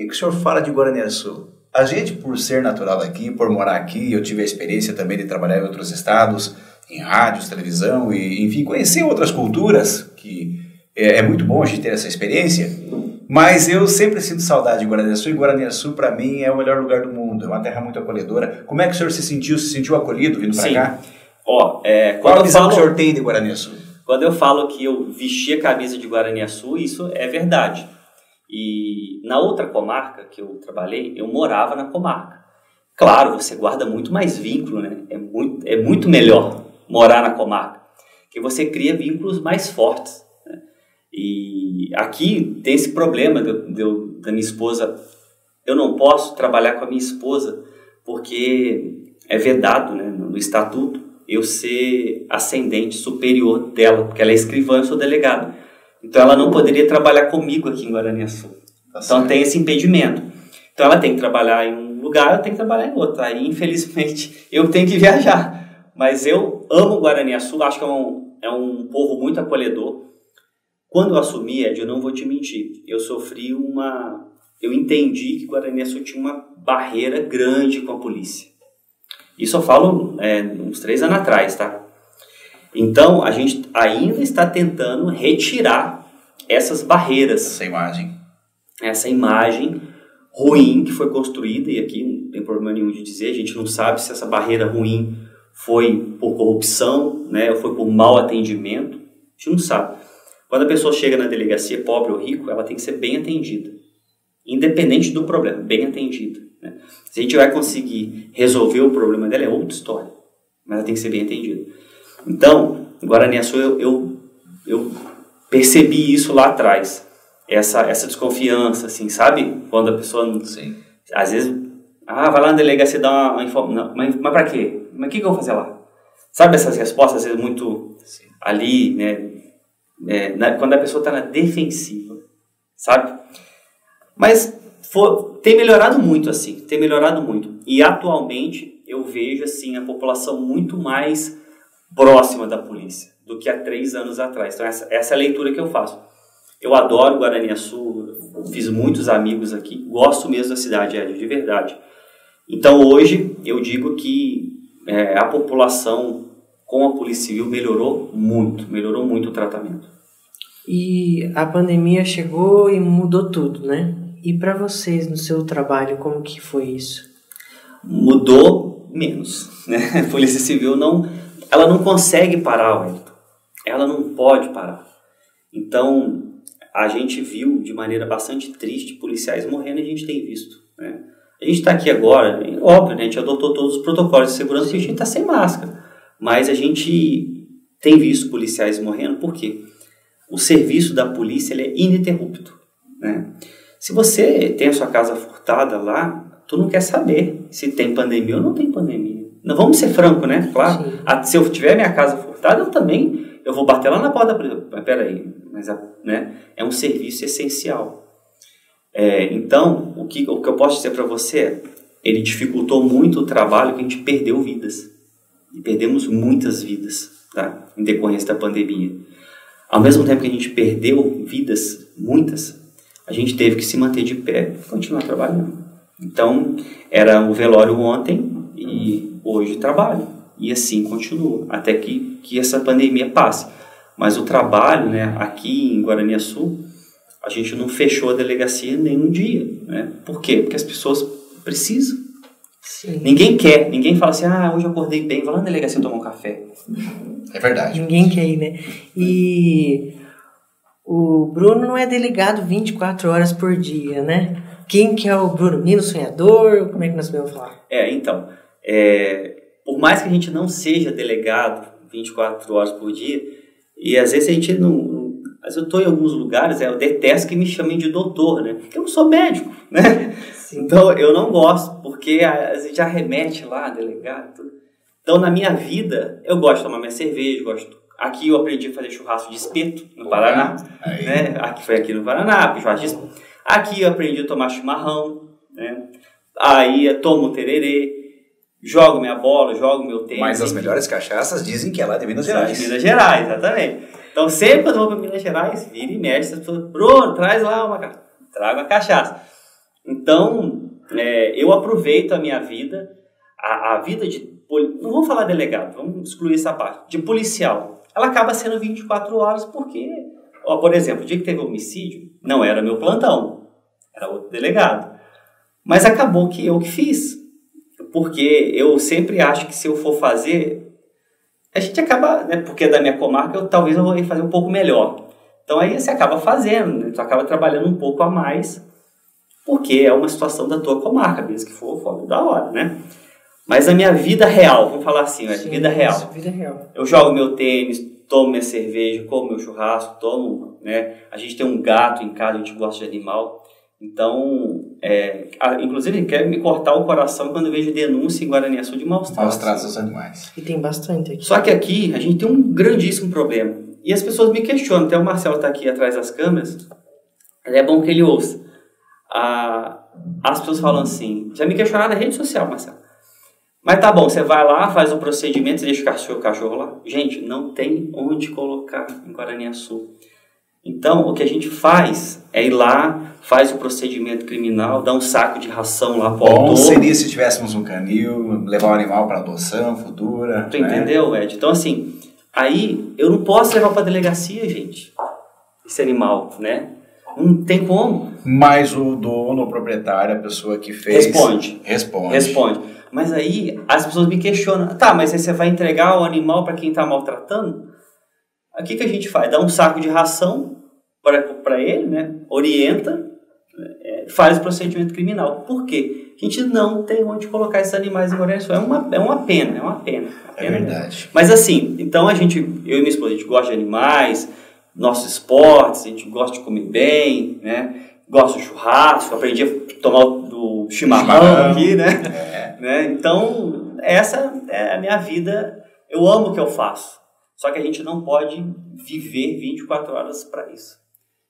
que, que o senhor fala de Guaraniaçu? A gente, por ser natural daqui, por morar aqui, eu tive a experiência também de trabalhar em outros estados, em rádios, televisão, e enfim, conhecer outras culturas, que é, é muito bom a gente ter essa experiência. Mas eu sempre sinto saudade de Guaraniaçu e Guaraniaçu para mim é o melhor lugar do mundo. É uma terra muito acolhedora. Como é que o senhor se sentiu? Se sentiu acolhido vindo para cá? Ó, é, Qual a visão falo, que o senhor tem de Guaraniaçu? Quando eu falo que eu vesti a camisa de Guaraniaçu, isso é verdade. E na outra comarca que eu trabalhei, eu morava na comarca. Claro, você guarda muito mais vínculo, né? É muito, é muito melhor morar na comarca, que você cria vínculos mais fortes. E aqui tem esse problema de, de, da minha esposa. Eu não posso trabalhar com a minha esposa porque é vedado né, no, no estatuto eu ser ascendente superior dela, porque ela é escrivã, eu sou delegado. Então ela não poderia trabalhar comigo aqui em Guaraniaçu. Tá então tem esse impedimento. Então ela tem que trabalhar em um lugar, eu tenho que trabalhar em outro. Aí infelizmente eu tenho que viajar. Mas eu amo Guaraniaçu, acho que é um, é um povo muito acolhedor. Quando eu assumi, Ed, eu não vou te mentir, eu sofri uma. Eu entendi que Guaraniaçu tinha uma barreira grande com a polícia. Isso eu falo é, uns três anos atrás, tá? Então a gente ainda está tentando retirar essas barreiras. Essa imagem. Essa imagem ruim que foi construída, e aqui não tem problema nenhum de dizer, a gente não sabe se essa barreira ruim foi por corrupção, né, ou foi por mau atendimento, a gente não sabe. Quando a pessoa chega na delegacia, pobre ou rico, ela tem que ser bem atendida. Independente do problema, bem atendida. Né? Se a gente vai conseguir resolver o problema dela, é outra história. Mas ela tem que ser bem atendida. Então, em Guaraniaçu, eu, eu, eu percebi isso lá atrás. Essa, essa desconfiança, assim, sabe? Quando a pessoa, Sim. às vezes, ah, vai lá na delegacia dar uma, uma informação. Mas, mas pra quê? Mas o que, que eu vou fazer lá? Sabe essas respostas, às vezes, muito Sim. ali, né? É, na, quando a pessoa está na defensiva, sabe? Mas for, tem melhorado muito, assim, tem melhorado muito. E atualmente eu vejo, assim, a população muito mais próxima da polícia do que há três anos atrás. Então, essa, essa é a leitura que eu faço. Eu adoro Guaraniaçu, fiz muitos amigos aqui, gosto mesmo da cidade, é, de verdade. Então, hoje, eu digo que é, a população com a Polícia Civil melhorou muito, melhorou muito o tratamento. E a pandemia chegou e mudou tudo, né? E para vocês no seu trabalho, como que foi isso? Mudou menos, né? A Polícia Civil não ela não consegue parar, Wellington. Ela não pode parar. Então, a gente viu de maneira bastante triste policiais morrendo e a gente tem visto. Né? A gente está aqui agora, óbvio, né? a gente adotou todos os protocolos de segurança porque a gente está sem máscara. Mas a gente tem visto policiais morrendo porque o serviço da polícia ele é ininterrupto. Né? Se você tem a sua casa furtada lá, tu não quer saber se tem pandemia ou não tem pandemia. Não vamos ser franco, né? Claro. A, se eu tiver minha casa furtada, eu também eu vou bater lá na porta prisão. Mas peraí, mas né? é um serviço essencial. É, então, o que, o que eu posso dizer para você é, ele dificultou muito o trabalho que a gente perdeu vidas. E perdemos muitas vidas, tá? Em decorrência da pandemia. Ao mesmo tempo que a gente perdeu vidas, muitas, a gente teve que se manter de pé e continuar trabalhando. Então, era o velório ontem e hoje trabalho. E assim continua, até que, que essa pandemia passe. Mas o trabalho, né, aqui em Guaraniaçu, a gente não fechou a delegacia nenhum dia. Né? Por quê? Porque as pessoas precisam. Sim. Ninguém quer, ninguém fala assim, ah, hoje eu acordei bem, vou lá na delegacia tomar um café. É verdade. Ninguém quer ir, né? E o Bruno não é delegado 24 horas por dia, né? Quem que é o Bruno? Menino sonhador? Como é que nós vamos falar? É, então, é, por mais que a gente não seja delegado 24 horas por dia, e às vezes a gente não. Mas eu estou em alguns lugares, é, eu detesto que me chamem de doutor, né? Porque eu não sou médico, né? Sim. Então eu não gosto, porque a, gente já remete lá, delegado. Então na minha vida, eu gosto de tomar minha cerveja, gosto. Aqui eu aprendi a fazer churrasco de espeto no Paraná, né? Aqui foi aqui no Paraná, churrasco de espeto. Aqui eu aprendi a tomar chimarrão, né? Aí eu tomo tererê, jogo minha bola, jogo meu tênis. Mas as melhores cachaças dizem que é lá de Minas Gerais. De Minas Gerais, exatamente. Então sempre quando eu vou para Minas Gerais, vira e mexe, as pessoas, Bruno, traz lá uma traga uma cachaça. Então, é, eu aproveito a minha vida, a, a vida de. Não vamos falar delegado, vamos excluir essa parte. De policial. Ela acaba sendo 24 horas porque, ó, por exemplo, o dia que teve homicídio, não era meu plantão, era outro delegado. Mas acabou que eu que fiz porque eu sempre acho que se eu for fazer, a gente acaba, né, porque é da minha comarca, eu, talvez eu vou fazer um pouco melhor. Então aí você acaba fazendo, né, tu acaba trabalhando um pouco a mais, porque é uma situação da tua comarca, mesmo que for fora da hora, né? Mas a minha vida real, vamos falar assim, né, Sim, vida real. Vida real. Eu jogo meu tênis, tomo minha cerveja, como meu churrasco, tomo, né? A gente tem um gato em casa, a gente gosta de animal. Então, é, inclusive, quer me cortar o coração quando eu vejo denúncia em Guaraniaçu de maus tratos. Maus tratos aos animais. E tem bastante aqui. Só que aqui a gente tem um grandíssimo problema. E as pessoas me questionam, até o Marcelo está aqui atrás das câmeras, é bom que ele ouça. Ah, as pessoas falam assim, já me questionaram na rede social, Marcelo. Mas tá bom, você vai lá, faz o procedimento, deixa o cachorro, o cachorro lá. Gente, não tem onde colocar em Guaraniaçu. Então, o que a gente faz é ir lá, faz o procedimento criminal, dá um saco de ração lá para o Bom seria se tivéssemos um canil, levar o animal para adoção futura. Tu né? entendeu, Ed? Então, assim, aí eu não posso levar para delegacia, gente, esse animal, né? Não tem como. Mas o dono, o proprietário, a pessoa que fez... Responde. Responde. Responde. Mas aí as pessoas me questionam, tá, mas aí você vai entregar o animal para quem está maltratando? O que, que a gente faz? Dá um saco de ração para ele, né? orienta, é, faz o procedimento criminal. Por quê? A gente não tem onde colocar esses animais em Guarani-Sul. É uma, é uma pena, é uma pena. Uma é pena é verdade. Mas assim, então a gente, eu e minha esposa, a gente gosta de animais, nossos esportes, a gente gosta de comer bem, né? Gosta de churrasco, aprendi a tomar do chimarrão aqui, né? É. né? Então, essa é a minha vida. Eu amo o que eu faço. Só que a gente não pode viver 24 horas para isso.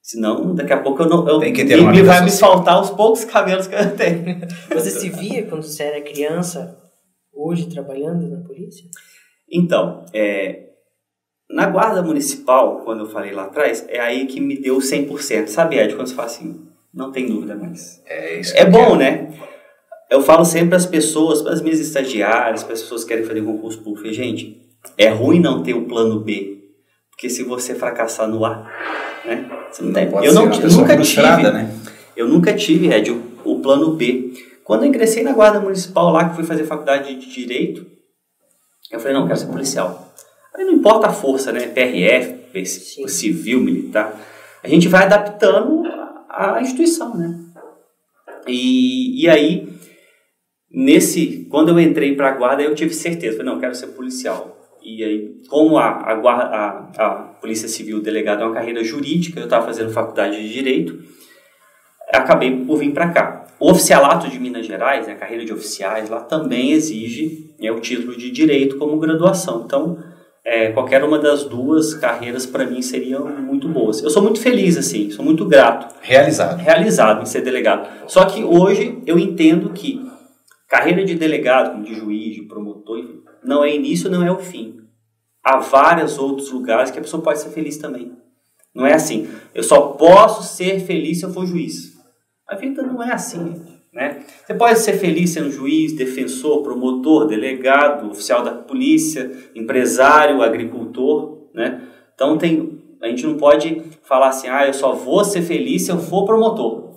Senão, daqui a pouco eu não. Eu, Tem que ter uma me vai me faltar os poucos cabelos que eu tenho. Você se via quando você era criança, hoje trabalhando na polícia? Então, é, na guarda municipal, quando eu falei lá atrás, é aí que me deu 100%. Sabe, Ed, quando você fala assim, não tem dúvida mais. É, isso é bom, quero. né? Eu falo sempre às pessoas, para as minhas estagiárias, para as pessoas que querem fazer concurso público, gente, é ruim não ter o plano B, porque se você fracassar no A, né? Você não tem. eu não, nunca tive, né? Eu nunca tive, Ed, o, o, plano B. Quando eu ingressei na guarda municipal lá, que fui fazer faculdade de direito, eu falei, não, quero ser policial. Aí não importa a força, né? PRF, Sim. civil, militar. A gente vai adaptando a, a instituição, né? E, e aí, nesse, quando eu entrei para a guarda, eu tive certeza, falei, não, quero ser policial. E aí, como a, a, a, a Polícia Civil delegado é uma carreira jurídica, eu estava fazendo faculdade de Direito, acabei por vir para cá. O oficialato de Minas Gerais, né, a carreira de oficiais, lá também exige né, o título de Direito como graduação. Então, é, qualquer uma das duas carreiras para mim seriam muito boas. Eu sou muito feliz, assim, sou muito grato. Realizado. Realizado em ser delegado. Só que hoje eu entendo que carreira de delegado, de juiz, de promotor, enfim, não é início, não é o fim. Há vários outros lugares que a pessoa pode ser feliz também. Não é assim. Eu só posso ser feliz se eu for juiz. A vida não é assim. Né? Você pode ser feliz sendo juiz, defensor, promotor, delegado, oficial da polícia, empresário, agricultor. Né? Então tem, a gente não pode falar assim, ah, eu só vou ser feliz se eu for promotor.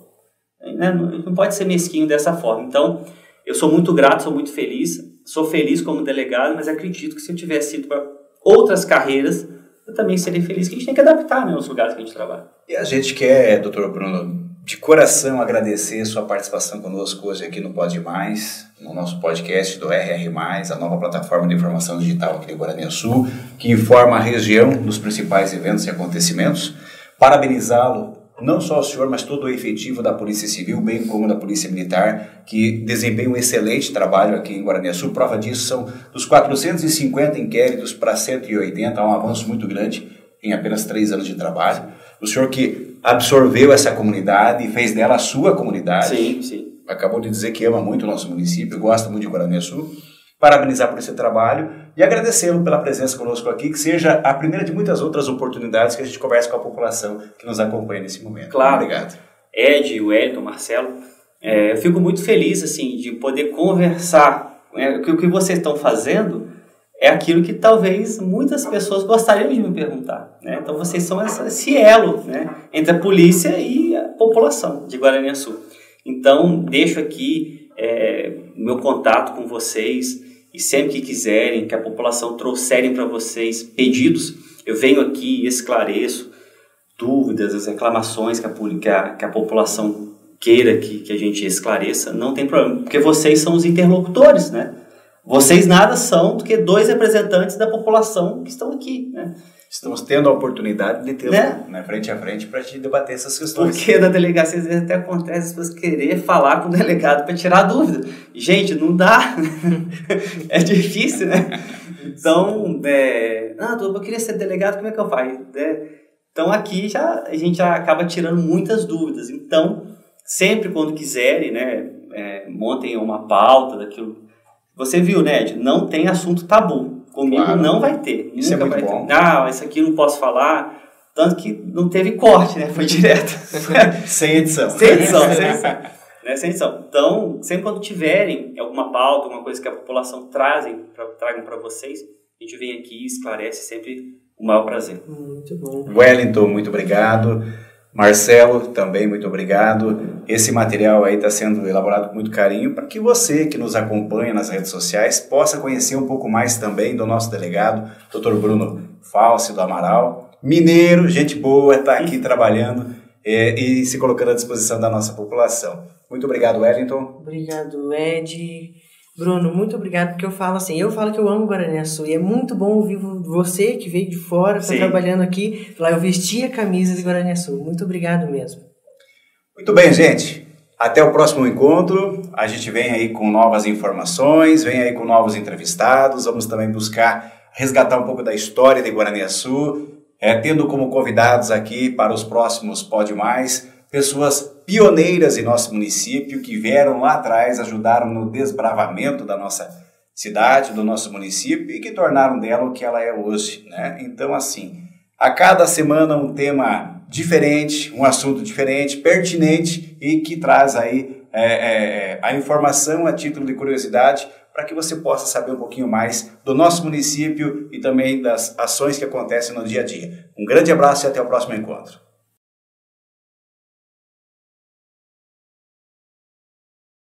Né? Não pode ser mesquinho dessa forma. Então, eu sou muito grato, sou muito feliz sou feliz como delegado, mas acredito que se eu tivesse ido para outras carreiras, eu também seria feliz, que a gente tem que adaptar né, os lugares que a gente trabalha. E a gente quer, doutor Bruno, de coração agradecer sua participação conosco hoje aqui no Pode Mais, no nosso podcast do RR+, a nova plataforma de informação digital aqui de Guarani Sul, que informa a região dos principais eventos e acontecimentos. Parabenizá-lo não só o senhor, mas todo o efetivo da Polícia Civil, bem como da Polícia Militar, que desempenha um excelente trabalho aqui em Guaraniaçu. Prova disso são dos 450 inquéritos para 180, há um avanço muito grande em apenas três anos de trabalho. O senhor que absorveu essa comunidade e fez dela a sua comunidade. Sim, sim. Acabou de dizer que ama muito o nosso município, gosta muito de Guaraniaçu parabenizar por esse trabalho e agradecê-lo pela presença conosco aqui, que seja a primeira de muitas outras oportunidades que a gente converse com a população que nos acompanha nesse momento. Claro. Obrigado. Ed, Wellington, Marcelo, é, eu fico muito feliz assim de poder conversar. Né, que o que vocês estão fazendo é aquilo que talvez muitas pessoas gostariam de me perguntar. Né? Então vocês são esse elo né, entre a polícia e a população de Guaraniaçu. Então deixo aqui é, meu contato com vocês e sempre que quiserem, que a população trouxerem para vocês pedidos, eu venho aqui e esclareço dúvidas, as reclamações que a, que a, que a população queira que, que a gente esclareça, não tem problema, porque vocês são os interlocutores, né? Vocês nada são do que dois representantes da população que estão aqui, né? Estamos tendo a oportunidade de ter né? né, frente a frente para te debater essas questões. Porque na delegacia às vezes até acontece as pessoas querer falar com o delegado para tirar dúvida. Gente, não dá. é difícil, né? Então, é, ah, eu queria ser delegado, como é que eu faço? É, então aqui já a gente já acaba tirando muitas dúvidas. Então, sempre quando quiserem, né, é, montem uma pauta daquilo. Você viu, né, Ed? Não tem assunto tabu. Comigo claro. não vai ter. Isso é muito bom. Ter. Ah, isso aqui eu não posso falar. Tanto que não teve corte, né? Foi direto. sem edição. Sem edição, sem edição. né? Sem edição. Então, sempre quando tiverem alguma pauta, alguma coisa que a população trazem, pra, tragam para vocês, a gente vem aqui e esclarece sempre o maior prazer. Muito bom. Wellington, muito obrigado. Marcelo, também muito obrigado. Esse material aí está sendo elaborado com muito carinho para que você que nos acompanha nas redes sociais possa conhecer um pouco mais também do nosso delegado, Dr. Bruno False do Amaral. Mineiro, gente boa, está aqui trabalhando é, e se colocando à disposição da nossa população. Muito obrigado, Wellington. Obrigado, Ed. Bruno, muito obrigado, porque eu falo assim, eu falo que eu amo Guaraniaçu, e é muito bom ouvir você que veio de fora, está trabalhando aqui, lá eu vesti a camisa de Guaraniaçu. Muito obrigado mesmo. Muito bem, gente. Até o próximo encontro. A gente vem aí com novas informações, vem aí com novos entrevistados. Vamos também buscar resgatar um pouco da história de Guaraniaçu, é, tendo como convidados aqui para os próximos Pode Mais pessoas pioneiras em nosso município que vieram lá atrás, ajudaram no desbravamento da nossa cidade, do nosso município e que tornaram dela o que ela é hoje. Né? Então, assim, a cada semana um tema diferente, um assunto diferente, pertinente e que traz aí é, é, a informação a título de curiosidade para que você possa saber um pouquinho mais do nosso município e também das ações que acontecem no dia a dia. Um grande abraço e até o próximo encontro.